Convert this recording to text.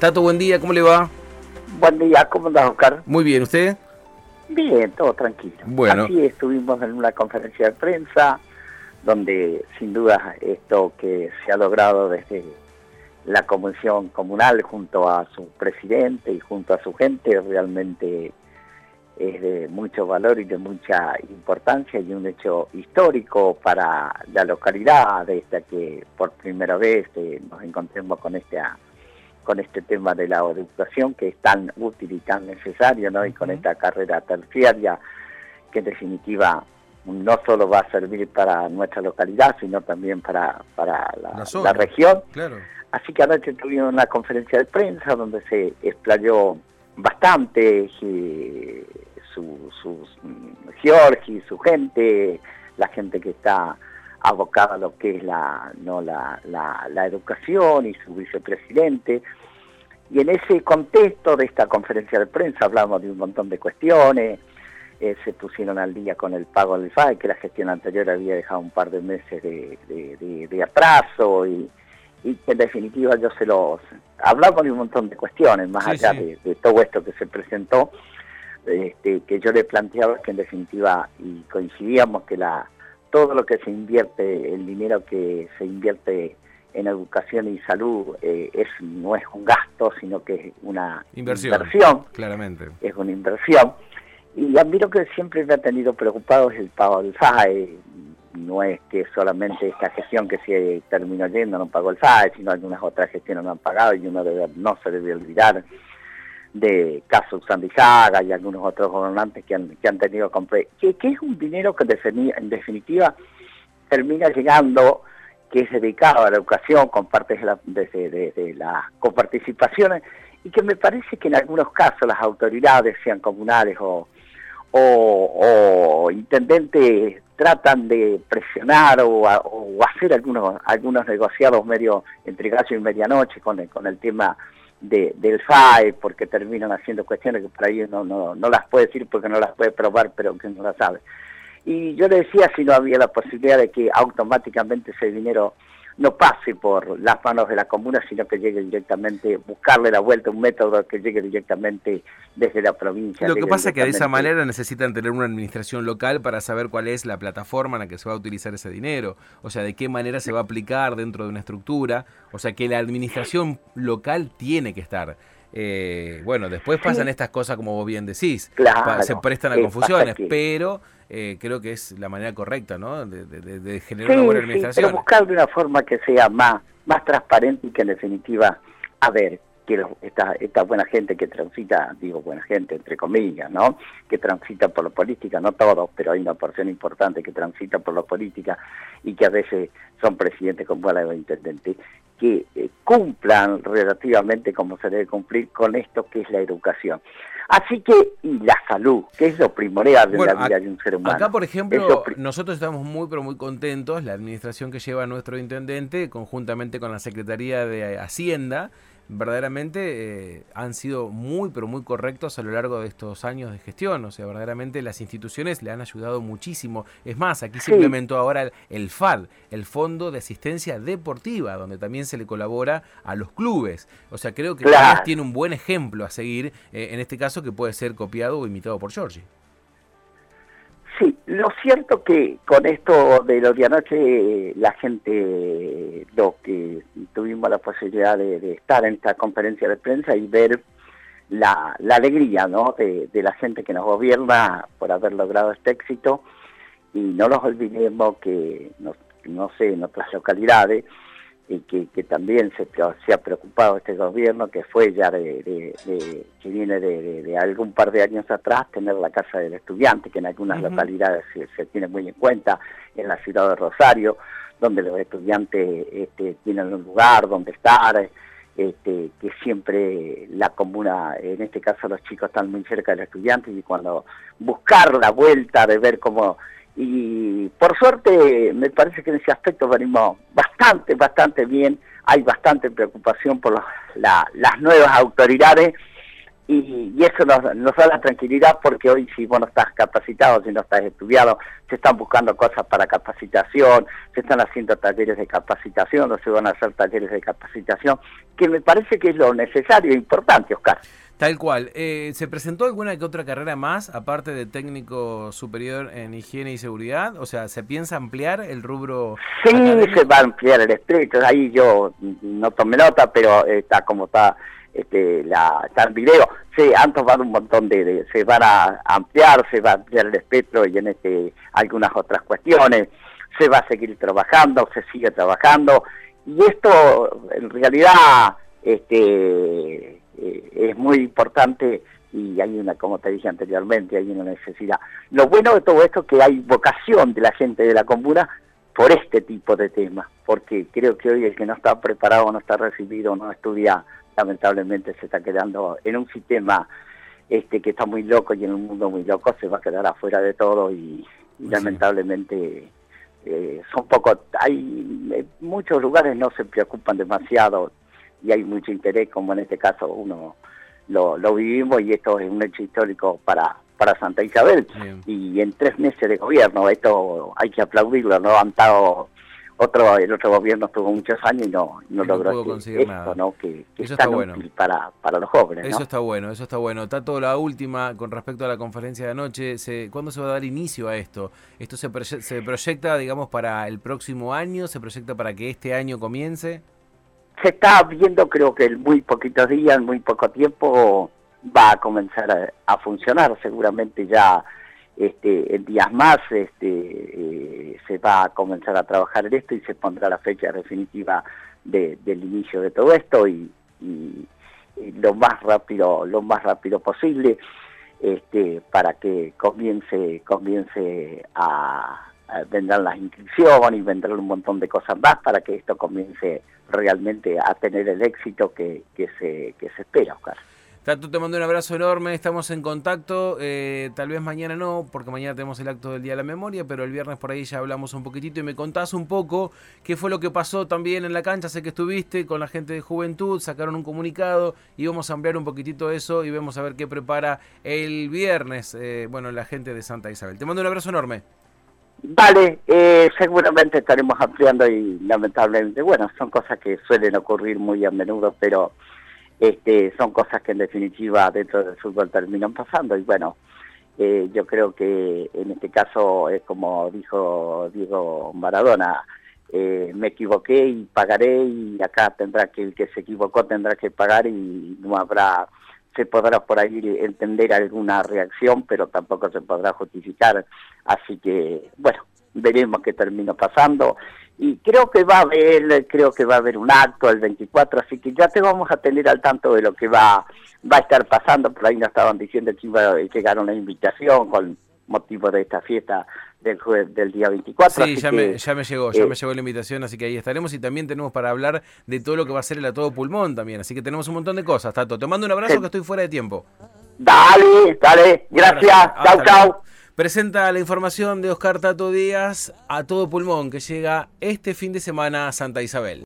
Tato, buen día, ¿cómo le va? Buen día, ¿cómo andás, Oscar? Muy bien, ¿usted? Bien, todo tranquilo. Bueno. Así estuvimos en una conferencia de prensa donde sin duda esto que se ha logrado desde la Comisión Comunal junto a su presidente y junto a su gente realmente es de mucho valor y de mucha importancia y un hecho histórico para la localidad, desde que por primera vez eh, nos encontremos con esta con este tema de la educación que es tan útil y tan necesario, ¿no? Y con esta carrera terciaria que en definitiva no solo va a servir para nuestra localidad, sino también para, para la, región. Claro. Así que anoche tuvimos una conferencia de prensa donde se explayó bastante su, su, y su gente, la gente que está abocada a lo que es la, no, la, la, educación y su vicepresidente. Y en ese contexto de esta conferencia de prensa hablamos de un montón de cuestiones, eh, se pusieron al día con el pago del FAE, que la gestión anterior había dejado un par de meses de, de, atraso y, y, que en definitiva yo se los... Hablamos de un montón de cuestiones, más allá De, todo esto que se presentó, este, que yo le planteaba que en definitiva, y coincidíamos que la todo lo que se invierte, el dinero que se invierte en educación y salud eh, es no es un gasto, sino que es una inversión, claramente. Es una inversión. Y a mí lo que siempre me ha tenido preocupado es el pago del FAE. No es que solamente esta gestión que se terminó yendo no pagó el FAE, sino algunas otras gestiones no han pagado y uno no se debe olvidar de casos Sandizaga y algunos otros gobernantes que han, que han tenido que, que es un dinero que en definitiva termina llegando que es dedicado a la educación con partes de, la, de, las coparticipaciones y que me parece que en algunos casos las autoridades, sean comunales o, o, intendentes, tratan de presionar o, hacer algunos algunos negociados medio entre gallo y medianoche con el, con el tema de, del FAE, porque terminan haciendo cuestiones que por ahí no, no, no las puede decir porque no las puede probar, pero que no las sabe. Y yo le decía si no había la posibilidad de que automáticamente ese dinero no pase por las manos de la comuna, sino que llegue directamente, buscarle la vuelta, un método que llegue directamente desde la provincia. Lo que pasa es que de esa manera necesitan tener una administración local para saber cuál es la plataforma en la que se va a utilizar ese dinero, o sea, de qué manera se va a aplicar dentro de una estructura, o sea, que la administración local tiene que estar. Eh, bueno, después pasan estas cosas como vos bien decís, se prestan a confusiones, pero eh, creo que es la manera correcta, ¿no? De, generar una buena administración. Sí, pero buscar de una forma que sea más, más transparente y que en definitiva, a ver, que esta, esta buena gente que transita, digo buena gente entre comillas, ¿no? Que transita por la política, no todos, pero hay una porción importante que transita por la política y que a veces son presidentes como la de intendente, que eh, cumplan relativamente como se debe cumplir con esto que es la educación. Así que, y la salud, que es lo primordial de la vida de un ser humano. Acá, por ejemplo, nosotros estamos muy, pero muy contentos, la administración que lleva nuestro intendente, conjuntamente con la Secretaría de Hacienda, verdaderamente eh, han sido muy, pero muy correctos a lo largo de estos años de gestión. O sea, verdaderamente las instituciones le han ayudado muchísimo. Es más, aquí se implementó ahora el, FAD, el Fondo de Asistencia Deportiva, donde también se le colabora a los clubes. O sea, creo que tiene un buen ejemplo a seguir, eh, en este caso que puede ser copiado o imitado por Georgie. Sí, lo cierto que con esto de lo de anoche la gente, lo que tuvimos la posibilidad de, estar en esta conferencia de prensa y ver la, alegría ¿no? de, la gente que nos gobierna por haber logrado este éxito y no nos olvidemos que, no, no sé, en otras localidades y que, también se, se, ha preocupado este gobierno, que fue ya de, que viene de, algún par de años atrás, tener la casa del estudiante, que en algunas localidades se, tiene muy en cuenta, en la ciudad de Rosario, donde los estudiantes este, tienen un lugar donde estar, este, que siempre la comuna, en este caso los chicos están muy cerca del estudiante y cuando buscar la vuelta de ver cómo y por suerte me parece que en ese aspecto venimos bastante, bastante bien, hay bastante preocupación por las nuevas autoridades y, eso nos, da la tranquilidad porque hoy si vos no estás capacitado, si no estás estudiado, se están buscando cosas para capacitación, se están haciendo talleres de capacitación o se van a hacer talleres de capacitación, que me parece que es lo necesario e importante, Oscar. Tal cual. Eh, ¿Se presentó alguna que otra carrera más, aparte de técnico superior en higiene y seguridad? O sea, ¿se piensa ampliar el rubro? Sí, se va a ampliar el espectro. Ahí yo no tomé nota, pero está como está este, la, está el video, sí, han tomado un montón de, se van a ampliar, se va a ampliar el espectro y en este algunas otras cuestiones, se va a seguir trabajando, se sigue trabajando y esto en realidad este eh, es muy importante y hay una, como te dije anteriormente, hay una necesidad. Lo bueno de todo esto es que hay vocación de la gente de la comuna por este tipo de temas, porque creo que hoy el que no está preparado, no está recibido, no estudia lamentablemente se está quedando en un sistema este que está muy loco y en un mundo muy loco se va a quedar afuera de todo y, lamentablemente eh, son pocos, hay muchos lugares no se preocupan demasiado y hay mucho interés como en este caso uno lo, lo vivimos y esto es un hecho histórico para para Santa Isabel y en tres meses de gobierno esto hay que aplaudirlo no han estado otro el otro gobierno estuvo muchos años y no, no, logró conseguir nada. ¿no? que, eso está bueno. para, para los jóvenes. Eso está bueno, eso está bueno. Tato, la última con respecto a la conferencia de anoche, se, ¿cuándo se va a dar inicio a esto? ¿Esto se, se proyecta, digamos, para el próximo año? ¿Se proyecta para que este año comience? Se está viendo, creo que en muy poquitos días, en muy poco tiempo, va a comenzar a funcionar. Seguramente ya este, en días más este, eh, se va a comenzar a trabajar en esto y se pondrá la fecha definitiva del inicio de todo esto y, lo más rápido lo más rápido posible este, para que comience comience a, vendrán las inscripciones vendrán un montón de cosas más para que esto comience realmente a tener el éxito que, que se que se espera Oscar. Tato, te mando un abrazo enorme, estamos en contacto, eh, tal vez mañana no, porque mañana tenemos el acto del Día de la Memoria, pero el viernes por ahí ya hablamos un poquitito y me contás un poco qué fue lo que pasó también en la cancha, sé que estuviste con la gente de Juventud, sacaron un comunicado y vamos a ampliar un poquitito eso y vamos a ver qué prepara el viernes, eh, bueno, la gente de Santa Isabel. Te mando un abrazo enorme. Vale, eh, seguramente estaremos ampliando y lamentablemente, bueno, son cosas que suelen ocurrir muy a menudo, pero este, son cosas que en definitiva dentro del fútbol terminan pasando. Y bueno, eh, yo creo que en este caso es como dijo Diego Maradona, eh, me equivoqué y pagaré y acá tendrá que el que se equivocó tendrá que pagar y no habrá se podrá por ahí entender alguna reacción, pero tampoco se podrá justificar. Así que, bueno, veremos qué termina pasando y creo que va a haber creo que va a haber un acto el 24 así que ya te vamos a tener al tanto de lo que va va a estar pasando por ahí nos estaban diciendo que iba a llegar una invitación con motivo de esta fiesta del del día 24 sí ya me, ya me llegó ya me eh, llegó la invitación así que ahí estaremos y también tenemos para hablar de todo lo que va a ser el a todo pulmón también así que tenemos un montón de cosas Tato. Te mando un abrazo que estoy fuera de tiempo. Dale dale gracias chau chau. Presenta la información de Oscar Tato Díaz a todo pulmón que llega este fin de semana a Santa Isabel.